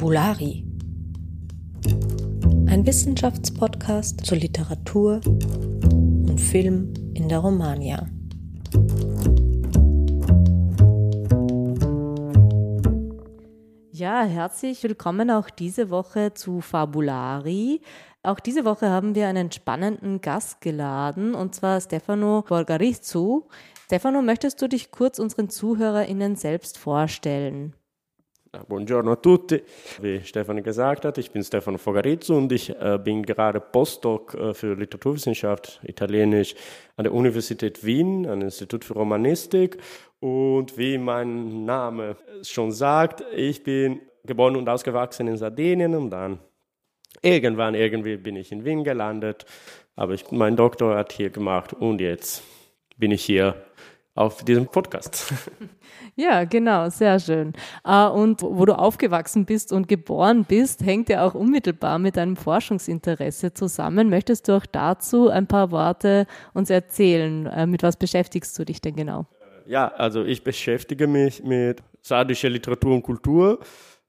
Fabulari. Ein Wissenschaftspodcast zur Literatur und Film in der Romagna. Ja, herzlich willkommen auch diese Woche zu Fabulari. Auch diese Woche haben wir einen spannenden Gast geladen, und zwar Stefano Borgarizzu. Stefano, möchtest du dich kurz unseren ZuhörerInnen selbst vorstellen? Buongiorno a tutti. Wie Stefan gesagt hat, ich bin Stefano Fogarizzo und ich äh, bin gerade Postdoc äh, für Literaturwissenschaft, Italienisch, an der Universität Wien, am Institut für Romanistik. Und wie mein Name schon sagt, ich bin geboren und ausgewachsen in Sardinien und dann irgendwann irgendwie bin ich in Wien gelandet, habe ich mein Doktorat hier gemacht und jetzt bin ich hier auf diesem Podcast. Ja, genau, sehr schön. Äh, und wo du aufgewachsen bist und geboren bist, hängt ja auch unmittelbar mit deinem Forschungsinteresse zusammen. Möchtest du auch dazu ein paar Worte uns erzählen? Äh, mit was beschäftigst du dich denn genau? Ja, also ich beschäftige mich mit sardischer Literatur und Kultur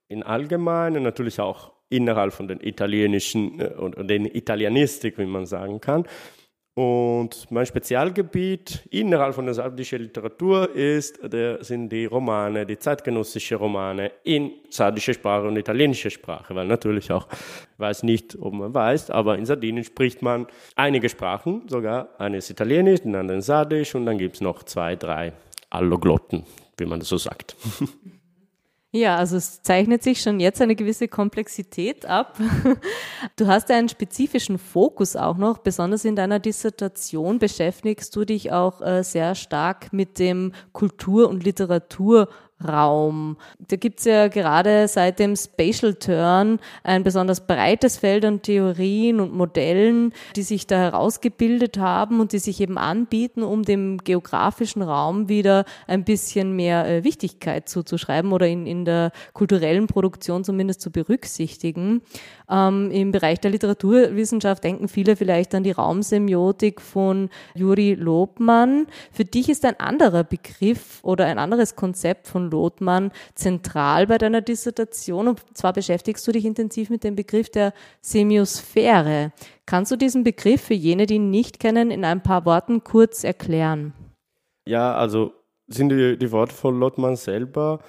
in allgemein natürlich auch innerhalb von den italienischen äh, und den Italianistik, wie man sagen kann. Und mein Spezialgebiet innerhalb von der sardischen Literatur ist, der, sind die Romane, die zeitgenössische Romane in sardischer Sprache und italienischer Sprache, weil natürlich auch, ich weiß nicht, ob man weiß, aber in Sardinien spricht man einige Sprachen, sogar eine ist Italienisch, die andere Sardisch und dann gibt es noch zwei, drei Alloglotten, wie man das so sagt. Ja, also es zeichnet sich schon jetzt eine gewisse Komplexität ab. Du hast ja einen spezifischen Fokus auch noch. Besonders in deiner Dissertation beschäftigst du dich auch äh, sehr stark mit dem Kultur- und Literatur Raum. Da gibt's ja gerade seit dem Spatial Turn ein besonders breites Feld an Theorien und Modellen, die sich da herausgebildet haben und die sich eben anbieten, um dem geografischen Raum wieder ein bisschen mehr äh, Wichtigkeit zuzuschreiben oder in, in der kulturellen Produktion zumindest zu berücksichtigen. Ähm, Im Bereich der Literaturwissenschaft denken viele vielleicht an die Raumsemiotik von Juri Lobmann. Für dich ist ein anderer Begriff oder ein anderes Konzept von Lothmann zentral bei deiner Dissertation und zwar beschäftigst du dich intensiv mit dem Begriff der Semiosphäre. Kannst du diesen Begriff für jene, die ihn nicht kennen, in ein paar Worten kurz erklären? Ja, also sind die, die Worte von Lothmann selber.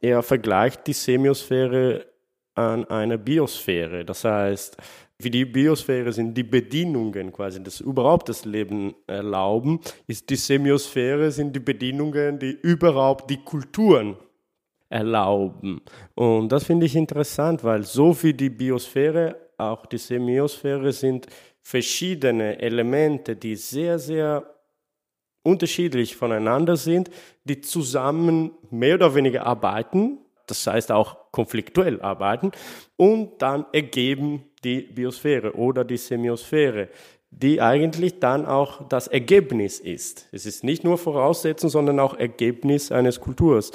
Er vergleicht die Semiosphäre an eine Biosphäre. Das heißt, wie die Biosphäre sind die Bedingungen quasi, das überhaupt das Leben erlauben, ist die Semiosphäre sind die Bedingungen, die überhaupt die Kulturen erlauben. Und das finde ich interessant, weil so wie die Biosphäre, auch die Semiosphäre sind verschiedene Elemente, die sehr, sehr unterschiedlich voneinander sind, die zusammen mehr oder weniger arbeiten, das heißt auch konfliktuell arbeiten und dann ergeben die Biosphäre oder die Semiosphäre, die eigentlich dann auch das Ergebnis ist. Es ist nicht nur Voraussetzung, sondern auch Ergebnis eines Kulturs.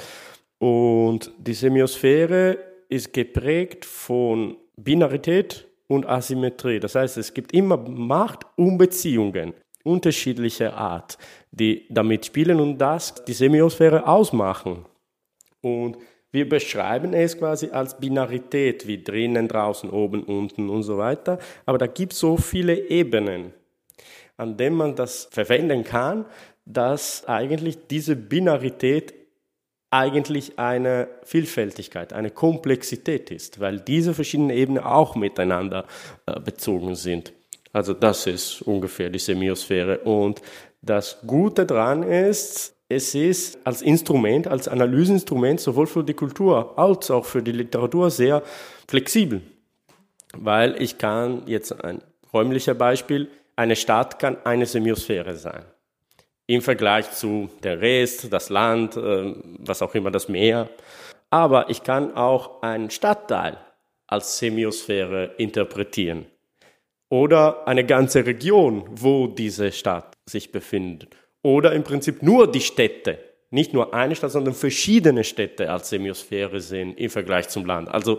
Und die Semiosphäre ist geprägt von Binarität und Asymmetrie. Das heißt, es gibt immer Macht und Beziehungen unterschiedlicher Art, die damit spielen und das die Semiosphäre ausmachen. Und wir beschreiben es quasi als Binarität, wie drinnen, draußen, oben, unten und so weiter. Aber da gibt es so viele Ebenen, an denen man das verwenden kann, dass eigentlich diese Binarität eigentlich eine Vielfältigkeit, eine Komplexität ist, weil diese verschiedenen Ebenen auch miteinander äh, bezogen sind. Also das ist ungefähr die Semiosphäre. Und das Gute daran ist, es ist als Instrument, als Analyseinstrument sowohl für die Kultur als auch für die Literatur sehr flexibel. Weil ich kann jetzt ein räumlicher Beispiel, eine Stadt kann eine Semiosphäre sein. Im Vergleich zu der Rest, das Land, äh, was auch immer, das Meer. Aber ich kann auch einen Stadtteil als Semiosphäre interpretieren. Oder eine ganze Region, wo diese Stadt sich befindet oder im Prinzip nur die Städte, nicht nur eine Stadt, sondern verschiedene Städte als Semiosphäre sind im Vergleich zum Land. Also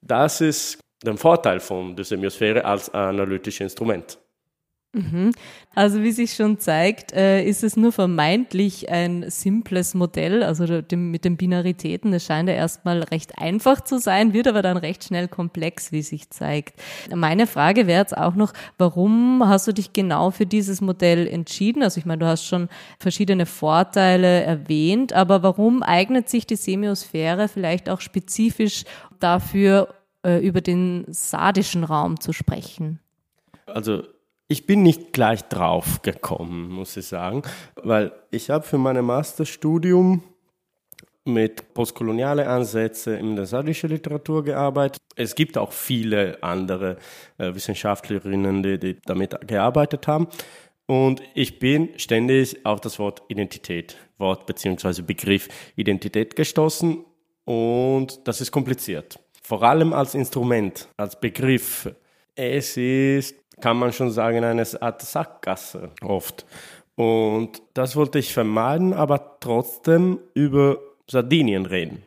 das ist der Vorteil von der Semiosphäre als analytisches Instrument. Mhm. Also wie sich schon zeigt, äh, ist es nur vermeintlich ein simples Modell, also mit den Binaritäten. Das scheint ja erstmal recht einfach zu sein, wird aber dann recht schnell komplex, wie sich zeigt. Meine Frage wäre jetzt auch noch, warum hast du dich genau für dieses Modell entschieden? Also ich meine, du hast schon verschiedene Vorteile erwähnt, aber warum eignet sich die Semiosphäre vielleicht auch spezifisch dafür, äh, über den sardischen Raum zu sprechen? Also ich bin nicht gleich drauf gekommen, muss ich sagen, weil ich habe für mein Masterstudium mit postkoloniale Ansätze in der sardischen Literatur gearbeitet. Es gibt auch viele andere äh, Wissenschaftlerinnen, die, die damit gearbeitet haben. Und ich bin ständig auf das Wort Identität, Wort beziehungsweise Begriff Identität gestoßen. Und das ist kompliziert. Vor allem als Instrument, als Begriff. Es ist kann man schon sagen, eine Art Sackgasse oft. Und das wollte ich vermeiden, aber trotzdem über Sardinien reden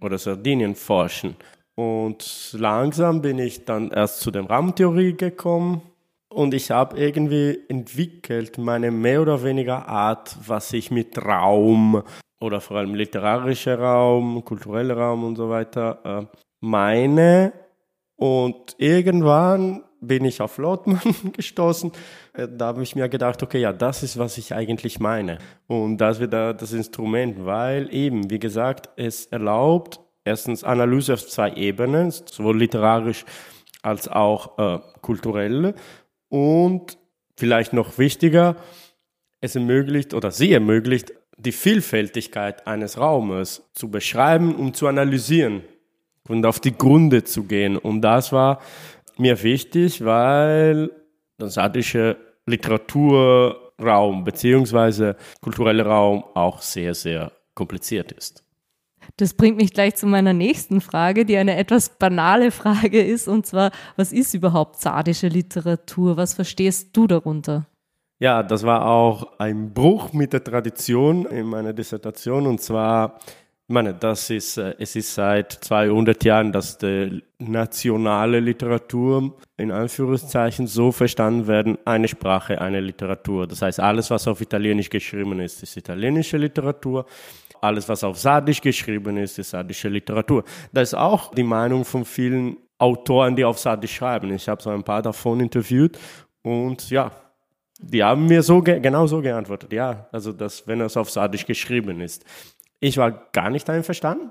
oder Sardinien forschen. Und langsam bin ich dann erst zu der Raumtheorie gekommen und ich habe irgendwie entwickelt meine mehr oder weniger Art, was ich mit Raum oder vor allem literarischer Raum, kultureller Raum und so weiter äh, meine. Und irgendwann bin ich auf Lotman gestoßen. Äh, da habe ich mir gedacht, okay, ja, das ist, was ich eigentlich meine. Und das wird da das Instrument, weil eben, wie gesagt, es erlaubt erstens Analyse auf zwei Ebenen, sowohl literarisch als auch äh, kulturell. Und vielleicht noch wichtiger, es ermöglicht oder sie ermöglicht, die Vielfältigkeit eines Raumes zu beschreiben und zu analysieren und auf die Gründe zu gehen. Und das war mir wichtig, weil der sardische Literaturraum beziehungsweise kultureller Raum auch sehr, sehr kompliziert ist. Das bringt mich gleich zu meiner nächsten Frage, die eine etwas banale Frage ist, und zwar, was ist überhaupt sardische Literatur? Was verstehst du darunter? Ja, das war auch ein Bruch mit der Tradition in meiner Dissertation, und zwar ich meine, das ist, äh, es ist seit 200 Jahren, dass die nationale Literatur in Anführungszeichen so verstanden werden, eine Sprache, eine Literatur. Das heißt, alles, was auf Italienisch geschrieben ist, ist italienische Literatur. Alles, was auf Sardisch geschrieben ist, ist sardische Literatur. Das ist auch die Meinung von vielen Autoren, die auf Sardisch schreiben. Ich habe so ein paar davon interviewt und ja, die haben mir so genau so geantwortet. Ja, also dass, wenn es auf Sardisch geschrieben ist. Ich war gar nicht einverstanden,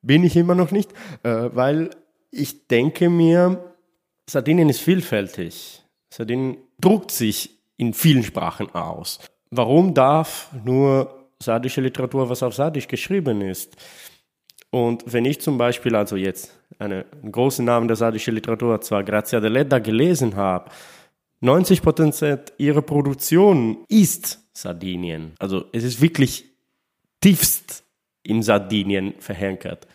bin ich immer noch nicht, äh, weil ich denke mir, Sardinien ist vielfältig. Sardinien druckt sich in vielen Sprachen aus. Warum darf nur sardische Literatur, was auf Sardisch geschrieben ist? Und wenn ich zum Beispiel also jetzt einen großen Namen der sardischen Literatur, zwar Grazia Deledda, gelesen habe, 90 Prozent ihrer Produktion ist Sardinien. Also es ist wirklich tiefst in Sardinien verhenkert.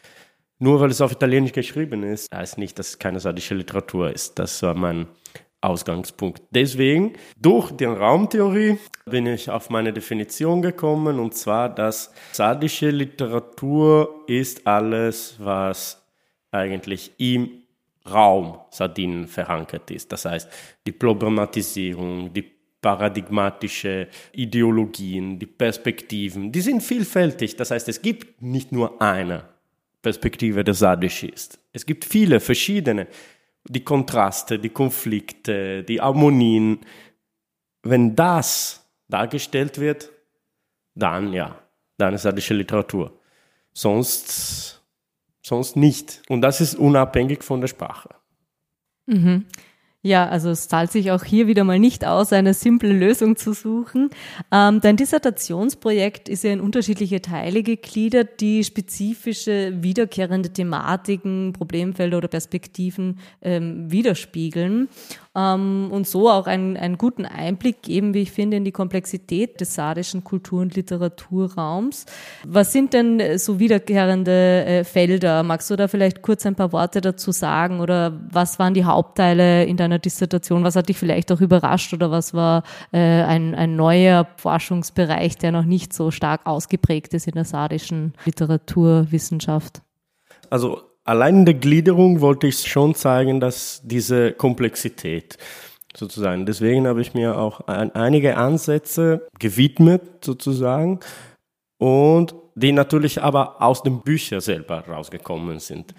Nur weil es auf Italienisch geschrieben ist, heißt nicht, dass es keine sardische Literatur ist. Das war mein Ausgangspunkt. Deswegen, durch die Raumtheorie bin ich auf meine Definition gekommen, und zwar, dass sardische Literatur ist alles, was eigentlich im Raum Sardinien verankert ist. Das heißt, die Problematisierung, die paradigmatische Ideologien, die Perspektiven, die sind vielfältig. Das heißt, es gibt nicht nur eine Perspektive, die sadisch ist. Es gibt viele verschiedene. Die Kontraste, die Konflikte, die Harmonien. Wenn das dargestellt wird, dann ja, dann ist sadische Literatur. Sonst, sonst nicht. Und das ist unabhängig von der Sprache. Mhm. Ja, also es zahlt sich auch hier wieder mal nicht aus, eine simple Lösung zu suchen. Ähm, dein Dissertationsprojekt ist ja in unterschiedliche Teile gegliedert, die spezifische wiederkehrende Thematiken, Problemfelder oder Perspektiven ähm, widerspiegeln ähm, und so auch einen, einen guten Einblick geben, wie ich finde, in die Komplexität des sardischen Kultur- und Literaturraums. Was sind denn so wiederkehrende äh, Felder? Magst du da vielleicht kurz ein paar Worte dazu sagen oder was waren die Hauptteile in deiner Dissertation? Was hat dich vielleicht auch überrascht oder was war äh, ein, ein neuer Forschungsbereich, der noch nicht so stark ausgeprägt ist in der sardischen Literaturwissenschaft? Also Allein in der Gliederung wollte ich schon zeigen, dass diese Komplexität, sozusagen. Deswegen habe ich mir auch ein, einige Ansätze gewidmet sozusagen und die natürlich aber aus den Büchern selber rausgekommen sind.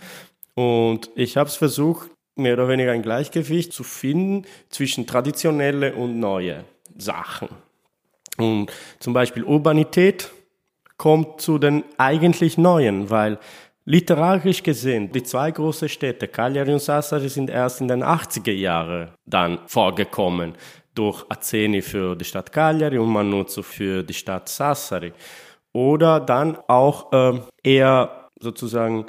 Und ich habe es versucht, mehr oder weniger ein Gleichgewicht zu finden zwischen traditionelle und neue Sachen. Und zum Beispiel Urbanität kommt zu den eigentlich neuen, weil literarisch gesehen die zwei großen Städte, Cagliari und Sassari, sind erst in den 80er Jahren dann vorgekommen durch Azeni für die Stadt Cagliari und Manuzzo für die Stadt Sassari. Oder dann auch äh, eher sozusagen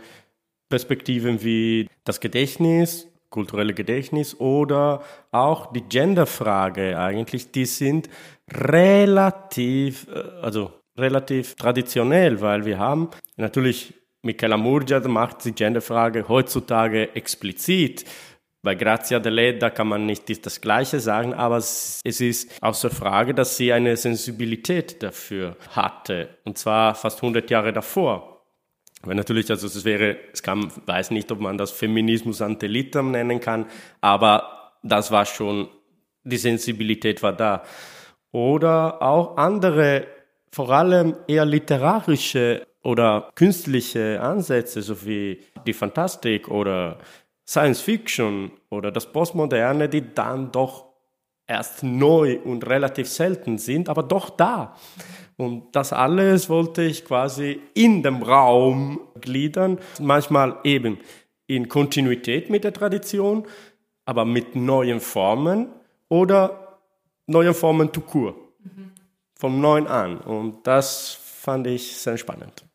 Perspektiven wie das Gedächtnis, kulturelle Gedächtnis oder auch die Genderfrage eigentlich, die sind relativ, äh, also relativ traditionell, weil wir haben natürlich Michela Murgia macht die Genderfrage heutzutage explizit. Bei Grazia Deledda kann man nicht das Gleiche sagen, aber es ist außer Frage, dass sie eine Sensibilität dafür hatte. Und zwar fast 100 Jahre davor. Weil natürlich, also es wäre, es kann, weiß nicht, ob man das Feminismus ante litteram nennen kann, aber das war schon, die Sensibilität war da. Oder auch andere, vor allem eher literarische oder künstliche Ansätze, so wie die Fantastik oder Science Fiction oder das Postmoderne, die dann doch erst neu und relativ selten sind, aber doch da. Und das alles wollte ich quasi in dem Raum gliedern, manchmal eben in Kontinuität mit der Tradition, aber mit neuen Formen oder neuen Formen tout court, mhm. vom Neuen an. Und das fand ich sehr spannend.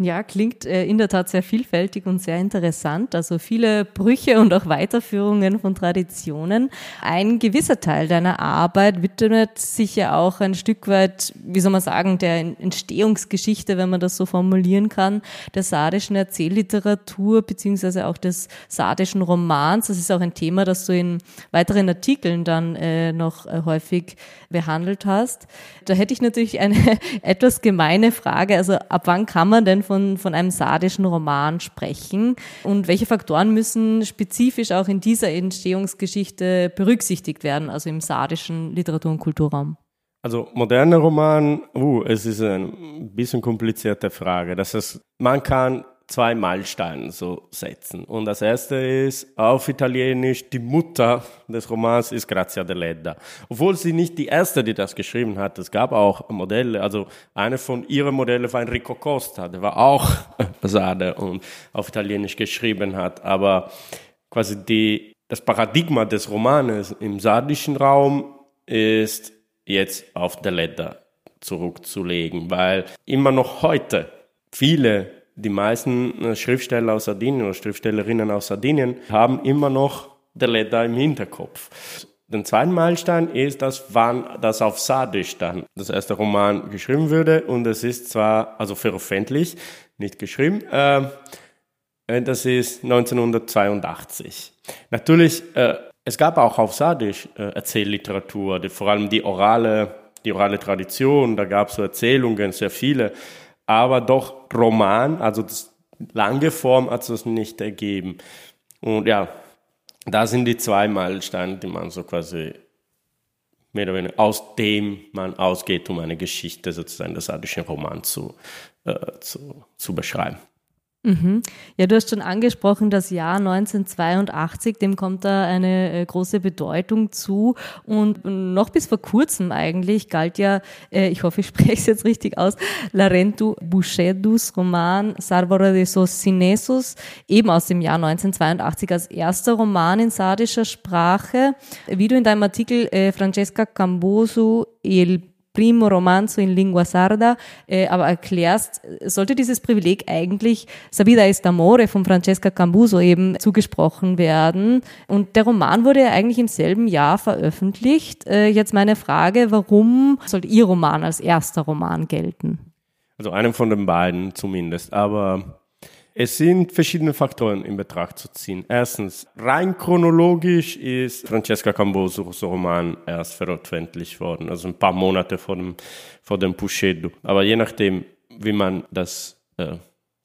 Ja, klingt äh, in der Tat sehr vielfältig und sehr interessant. Also viele Brüche und auch Weiterführungen von Traditionen. Ein gewisser Teil deiner Arbeit widmet sich ja auch ein Stück weit, wie soll man sagen, der Entstehungsgeschichte, wenn man das so formulieren kann, der sardischen Erzählliteratur beziehungsweise auch des sardischen Romans. Das ist auch ein Thema, das du in weiteren Artikeln dann äh, noch äh, häufig behandelt hast. Da hätte ich natürlich eine etwas gemeine Frage. Also ab wann kann man denn von, von einem sardischen Roman sprechen und welche Faktoren müssen spezifisch auch in dieser Entstehungsgeschichte berücksichtigt werden, also im sardischen Literatur- und Kulturraum? Also moderner Roman, uh, es ist eine bisschen komplizierte Frage. Das heißt, man kann zwei Meilensteine so setzen. Und das erste ist auf Italienisch, die Mutter des Romans ist Grazia Deledda. Obwohl sie nicht die erste, die das geschrieben hat. Es gab auch Modelle, also eine von ihren Modellen war Enrico Costa, der war auch Basade und auf Italienisch geschrieben hat. Aber quasi die, das Paradigma des Romanes im sardischen Raum ist jetzt auf Deledda zurückzulegen, weil immer noch heute viele die meisten äh, Schriftsteller aus Sardinien oder Schriftstellerinnen aus Sardinien haben immer noch der Leda im Hinterkopf. Den zweiten Meilenstein ist, dass wann das auf Sardisch dann das erste Roman geschrieben würde und es ist zwar also veröffentlicht, nicht geschrieben, äh, äh das ist 1982. Natürlich, äh, es gab auch auf Sardisch äh, Erzählliteratur, die, vor allem die orale, die orale Tradition, da gab es so Erzählungen, sehr viele aber doch Roman, also das lange Form hat es nicht ergeben. Und ja, da sind die zwei Meilensteine, die man so quasi mehr oder weniger aus dem man ausgeht, um eine Geschichte sozusagen des sardischen Roman zu, äh, zu, zu beschreiben. Mhm. Ja, du hast schon angesprochen, das Jahr 1982, dem kommt da eine äh, große Bedeutung zu. Und noch bis vor kurzem eigentlich galt ja, äh, ich hoffe, ich spreche es jetzt richtig aus, Larentu Bushedus Roman Sarvora de Sosinesus, eben aus dem Jahr 1982 als erster Roman in sardischer Sprache. Wie du in deinem Artikel äh, Francesca Cambosu Il Primo Romanzo in Lingua Sarda, äh, aber erklärst, sollte dieses Privileg eigentlich Sabida est Amore von Francesca Cambuso eben zugesprochen werden. Und der Roman wurde ja eigentlich im selben Jahr veröffentlicht. Äh, jetzt meine Frage, warum sollte Ihr Roman als erster Roman gelten? Also einem von den beiden zumindest, aber es sind verschiedene Faktoren in Betracht zu ziehen. Erstens, rein chronologisch ist Francesca Cambosos Roman erst veröffentlicht worden, also ein paar Monate vor dem, vor dem Puscedo. Aber je nachdem, wie man das äh,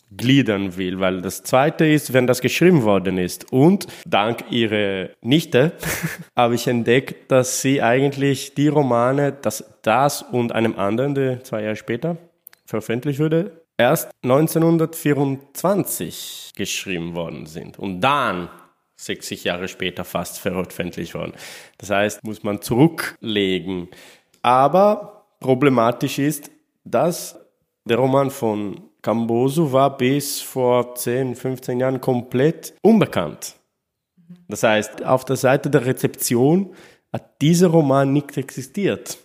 gliedern will, weil das zweite ist, wenn das geschrieben worden ist. Und dank ihrer Nichte habe ich entdeckt, dass sie eigentlich die Romane, dass das und einem anderen, der zwei Jahre später veröffentlicht wurde, erst 1924 geschrieben worden sind. Und dann 60 Jahre später fast veröffentlicht worden. Das heißt, muss man zurücklegen. Aber problematisch ist, dass der Roman von Camboso war bis vor 10, 15 Jahren komplett unbekannt. Das heißt, auf der Seite der Rezeption hat dieser Roman nicht existiert.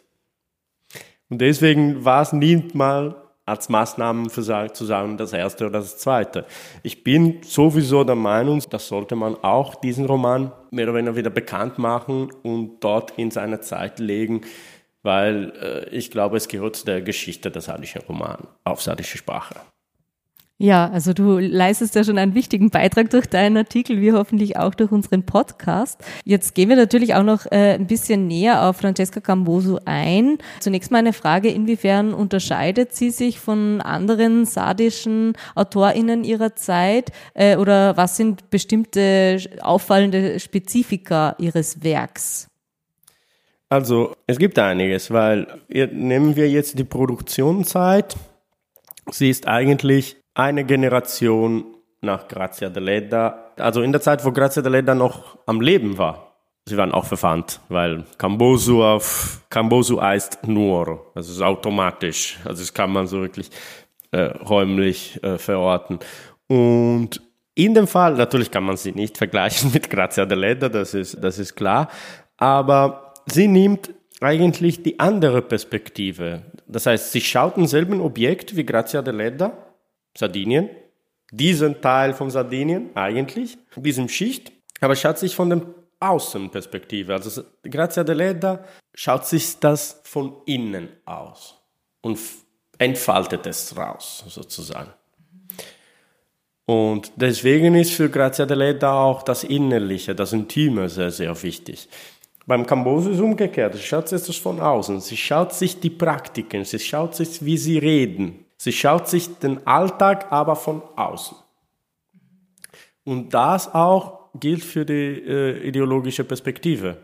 Und deswegen war es nie mal als Maßnahmen für zu sagen, das erste oder das zweite. Ich bin sowieso der Meinung, das sollte man auch diesen Roman mehr oder weniger wieder bekannt machen und dort in seine Zeit legen, weil äh, ich glaube, es gehört zu der Geschichte des sardischen Romans auf sardische Sprache. Ja, also du leistest ja schon einen wichtigen Beitrag durch deinen Artikel, wie hoffentlich auch durch unseren Podcast. Jetzt gehen wir natürlich auch noch äh, ein bisschen näher auf Francesca Camboso ein. Zunächst mal eine Frage, inwiefern unterscheidet sie sich von anderen sardischen AutorInnen ihrer Zeit äh, oder was sind bestimmte auffallende Spezifika ihres Werks? Also es gibt einiges, weil nehmen wir jetzt die Produktionszeit. Sie ist eigentlich eine Generation nach Grazia Deledda, also in der Zeit, wo Grazia Deledda noch am Leben war. Sie waren auch verwandt, weil Cambosu auf Cambosu heißt nur, also ist automatisch, also das kann man so wirklich äh, räumlich äh, verorten. Und in dem Fall, natürlich kann man sie nicht vergleichen mit Grazia Deledda, das ist, das ist klar, aber sie nimmt eigentlich die andere Perspektive. Das heißt, sie schaut denselben Objekt wie Grazia Deledda, Sardinien, diesen Teil von Sardinien eigentlich, diesem Schicht, aber schaut sich von der Außenperspektive, also Grazia Deledda schaut sich das von innen aus und entfaltet es raus, sozusagen. Und deswegen ist für Grazia Deledda auch das Innerliche, das Intime sehr, sehr wichtig. Beim Camboso ist es umgekehrt. Sie schaut sich das von außen. Sie schaut sich die Praktiken, sie schaut sich, wie sie reden, Sie schaut sich den Alltag aber von außen. Und das auch gilt für die äh, ideologische Perspektive.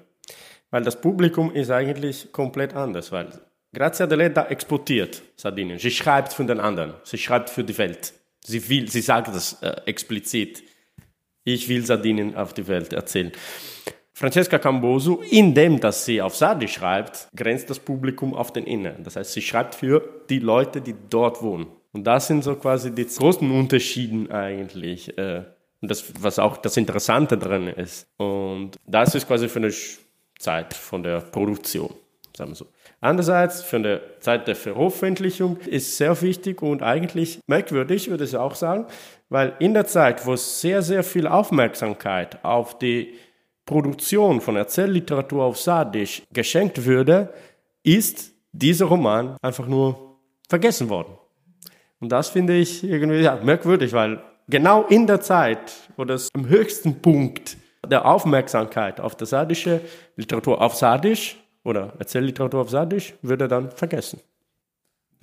Weil das Publikum ist eigentlich komplett anders. Weil Grazia Deledda exportiert Sardinien. Sie schreibt für den anderen. Sie schreibt für die Welt. Sie will, sie sagt das äh, explizit. Ich will Sardinien auf die Welt erzählen. Francesca Camboso, indem dass sie auf Sardi schreibt, grenzt das Publikum auf den Inneren. Das heißt, sie schreibt für die Leute, die dort wohnen. Und das sind so quasi die großen Unterschiede eigentlich. Äh, und das, was auch das Interessante drin ist. Und das ist quasi für eine Zeit von der Produktion, sagen wir so. Andererseits, für eine Zeit der Veröffentlichung ist sehr wichtig und eigentlich merkwürdig, würde ich auch sagen, weil in der Zeit, wo sehr, sehr viel Aufmerksamkeit auf die Produktion von Erzählliteratur auf Sardisch geschenkt würde, ist dieser Roman einfach nur vergessen worden. Und das finde ich irgendwie ja, merkwürdig, weil genau in der Zeit, wo das am höchsten Punkt der Aufmerksamkeit auf der sardische Literatur auf Sardisch oder Erzählliteratur auf Sardisch würde dann vergessen.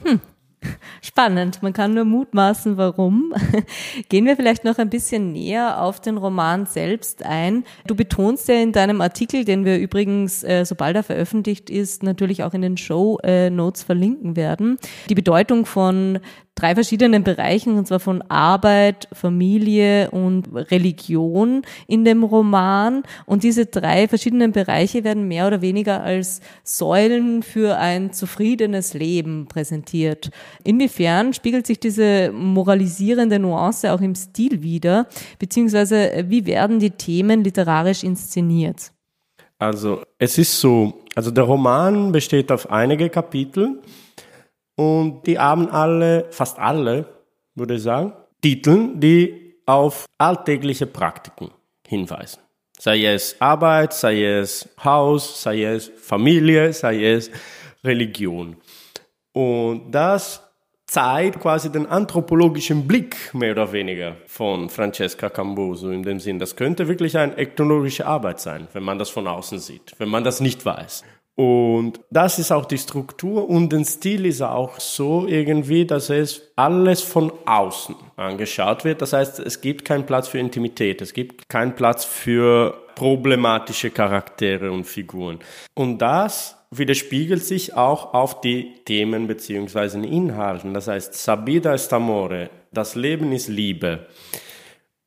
Hm. Spannend, man kann nur mutmaßen, warum. Gehen wir vielleicht noch ein bisschen näher auf den Roman selbst ein. Du betonst ja in deinem Artikel, den wir übrigens, äh, sobald er veröffentlicht ist, natürlich auch in den Show äh, Notes verlinken werden, die Bedeutung von drei verschiedenen Bereichen, und zwar von Arbeit, Familie und Religion in dem Roman. Und diese drei verschiedenen Bereiche werden mehr oder weniger als Säulen für ein zufriedenes Leben präsentiert. Inwiefern spiegelt sich diese moralisierende Nuance auch im Stil wider, beziehungsweise wie werden die Themen literarisch inszeniert? Also es ist so, also der Roman besteht auf einige Kapitel und die haben alle, fast alle, würde ich sagen, Titel, die auf alltägliche Praktiken hinweisen. Sei es Arbeit, sei es Haus, sei es Familie, sei es Religion. Und das zeigt quasi den anthropologischen Blick mehr oder weniger von Francesca Camboso in dem Sinn, das könnte wirklich eine ethnologische Arbeit sein, wenn man das von außen sieht, wenn man das nicht weiß. Und das ist auch die Struktur und der Stil ist auch so irgendwie, dass es alles von außen angeschaut wird. Das heißt, es gibt keinen Platz für Intimität, es gibt keinen Platz für problematische Charaktere und Figuren. Und das widerspiegelt sich auch auf die Themen beziehungsweise Inhalten. Das heißt, Sabida est amore, das Leben ist Liebe.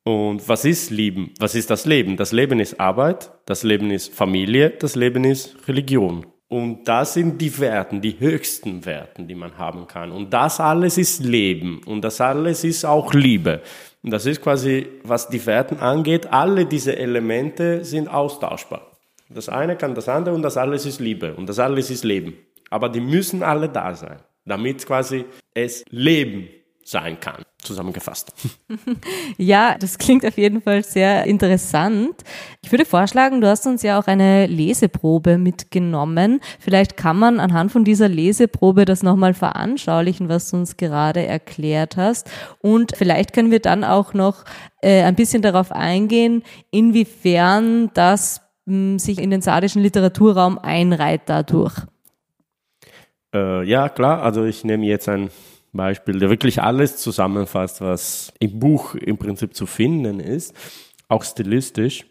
Und was ist Leben? Was ist das Leben? Das Leben ist Arbeit, das Leben ist Familie, das Leben ist Religion. Und das sind die Werten, die höchsten Werten, die man haben kann. Und das alles ist Leben. Und das alles ist auch Liebe. Und das ist quasi, was die Werten angeht, alle diese Elemente sind austauschbar. Das eine kann das andere und das alles ist Liebe. Und das alles ist Leben. Aber die müssen alle da sein, damit quasi es Leben sein kann zusammengefasst. Ja, das klingt auf jeden Fall sehr interessant. Ich würde vorschlagen, du hast uns ja auch eine Leseprobe mitgenommen. Vielleicht kann man anhand von dieser Leseprobe das nochmal veranschaulichen, was du uns gerade erklärt hast. Und vielleicht können wir dann auch noch äh, ein bisschen darauf eingehen, inwiefern das sich in den sardischen Literaturraum einreiht dadurch. Äh, ja, klar. Also ich nehme jetzt ein Beispiel, der wirklich alles zusammenfasst, was im Buch im Prinzip zu finden ist, auch stilistisch.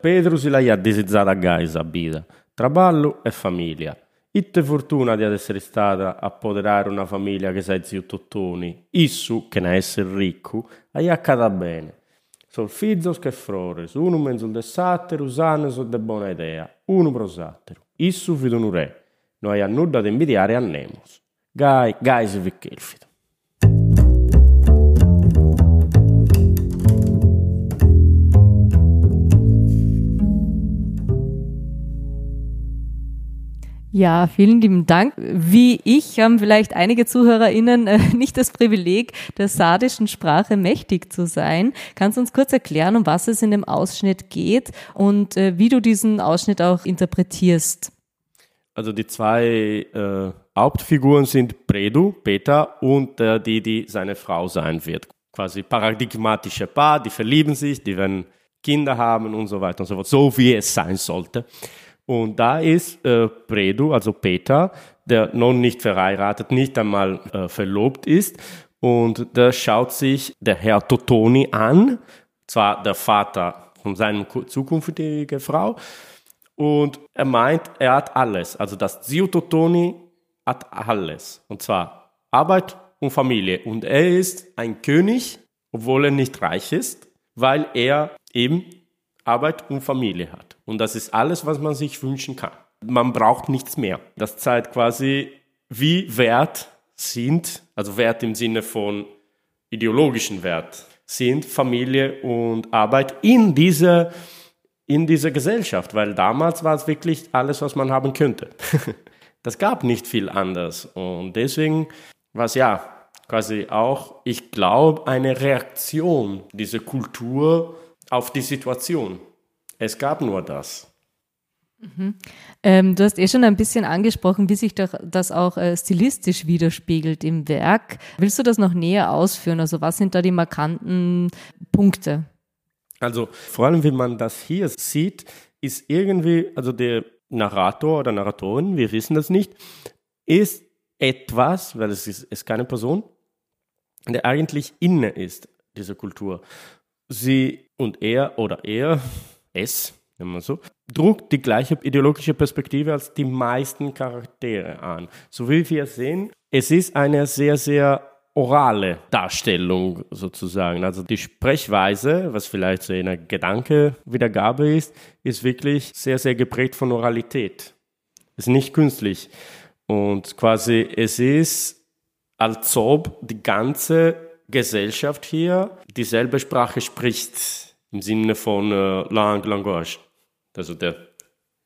Pedro si la desizzata gaisa vida, trabalho e famiglia. Itte fortuna di essere stata a apoderare una famiglia che sai zio Tottoni, issu, che ne essere ricco, hai accada bene. Solfizos che frores, unum menzul de satterus, annes de bona idea, unum pro satteru. Issu fit un a nulla da invidiare a Nemos. Gai, gai vi vichelfit. Ja, vielen lieben Dank. Wie ich haben vielleicht einige ZuhörerInnen äh, nicht das Privileg, der sardischen Sprache mächtig zu sein. Kannst du uns kurz erklären, um was es in dem Ausschnitt geht und äh, wie du diesen Ausschnitt auch interpretierst? Also die zwei äh, Hauptfiguren sind Predu, Peter und äh, die, die seine Frau sein wird. Quasi paradigmatische Paar, die verlieben sich, die werden Kinder haben und so weiter und so fort, so wie es sein sollte. Und da ist äh, Predu, also Peter, der noch nicht verheiratet, nicht einmal äh, verlobt ist. Und da schaut sich der Herr Totoni an, zwar der Vater von seiner zukünftigen Frau, und er meint, er hat alles. Also das Zio Totoni hat alles. Und zwar Arbeit und Familie. Und er ist ein König, obwohl er nicht reich ist, weil er eben Arbeit und Familie hat. Und das ist alles, was man sich wünschen kann. Man braucht nichts mehr. Das zeigt quasi, wie wert sind, also Wert im Sinne von ideologischen Wert, sind Familie und Arbeit in dieser, in dieser Gesellschaft, weil damals war es wirklich alles, was man haben könnte. das gab nicht viel anders. Und deswegen war es ja quasi auch, ich glaube, eine Reaktion dieser Kultur auf die Situation. Es gab nur das. Mhm. Ähm, du hast eh schon ein bisschen angesprochen, wie sich das auch äh, stilistisch widerspiegelt im Werk. Willst du das noch näher ausführen? Also was sind da die markanten Punkte? Also vor allem, wie man das hier sieht, ist irgendwie, also der Narrator oder Narratorin, wir wissen das nicht, ist etwas, weil es ist, ist keine Person, der eigentlich inne ist, dieser Kultur. Sie und er oder er, es, wenn man so, druckt die gleiche ideologische Perspektive als die meisten Charaktere an. So wie wir sehen, es ist eine sehr, sehr orale Darstellung sozusagen. Also die Sprechweise, was vielleicht so eine Gedanke-Wiedergabe ist, ist wirklich sehr, sehr geprägt von Oralität. Ist nicht künstlich. Und quasi es ist, als ob die ganze Gesellschaft hier dieselbe Sprache spricht, im Sinne von äh, Langue, Langage. Also der,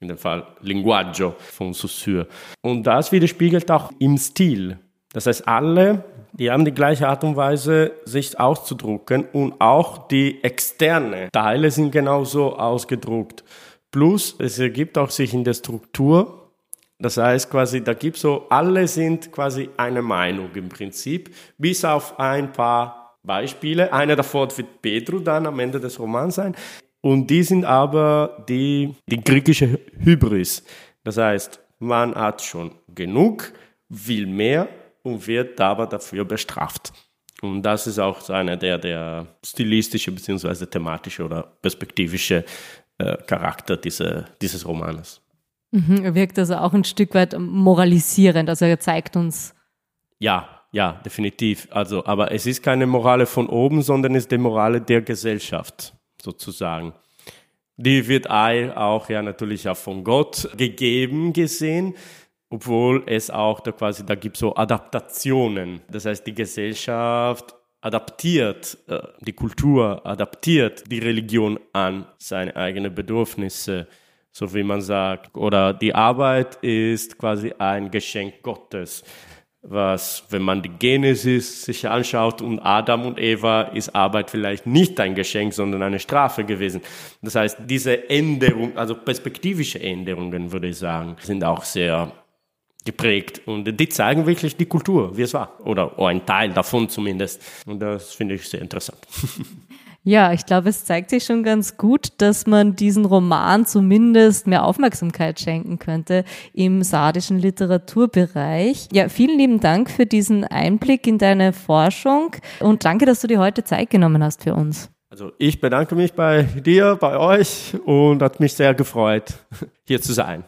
in dem Fall Linguaggio von Saussure. Und das widerspiegelt auch im Stil. Das heißt, alle die haben die gleiche Art und Weise, sich auszudrucken und auch die externe Teile sind genauso ausgedruckt. Plus, es ergibt auch sich in der Struktur. Das heißt quasi, da gibt so, alle sind quasi eine Meinung im Prinzip, bis auf ein paar Beispiele. Einer davon wird Pedro dann am Ende des Romans sein. Und die sind aber die, die griechische Hybris. Das heißt, man hat schon genug, will mehr und wird aber dafür bestraft. Und das ist auch einer der, der stilistische bzw. thematische oder perspektivische äh, Charakter diese, dieses Romanes. Mhm, er wirkt also auch ein Stück weit moralisierend, also er zeigt uns. Ja, ja, definitiv. Also, aber es ist keine Morale von oben, sondern es ist die Morale der Gesellschaft, sozusagen. Die wird auch ja natürlich auch von Gott gegeben gesehen, obwohl es auch da quasi, da gibt so Adaptationen. Das heißt, die Gesellschaft adaptiert äh, die Kultur, adaptiert die Religion an seine eigenen Bedürfnisse, so wie man sagt. Oder die Arbeit ist quasi ein Geschenk Gottes was, wenn man die Genesis sich anschaut und Adam und Eva, ist Arbeit vielleicht nicht ein Geschenk, sondern eine Strafe gewesen. Das heißt, diese Änderung, also perspektivische Änderungen, würde ich sagen, sind auch sehr geprägt und die zeigen wirklich die Kultur, wie es war oder ein Teil davon zumindest. Und das finde ich sehr interessant. Ja, ich glaube, es zeigt sich schon ganz gut, dass man diesen Roman zumindest mehr Aufmerksamkeit schenken könnte im sardischen Literaturbereich. Ja, vielen lieben Dank für diesen Einblick in deine Forschung und danke, dass du dir heute Zeit genommen hast für uns. Also ich bedanke mich bei dir, bei euch und hat mich sehr gefreut, hier zu sein.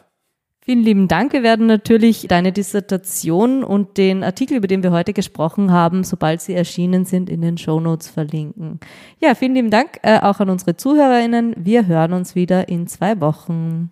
Vielen lieben Dank. Wir werden natürlich deine Dissertation und den Artikel, über den wir heute gesprochen haben, sobald sie erschienen sind, in den Show Notes verlinken. Ja, vielen lieben Dank äh, auch an unsere ZuhörerInnen. Wir hören uns wieder in zwei Wochen.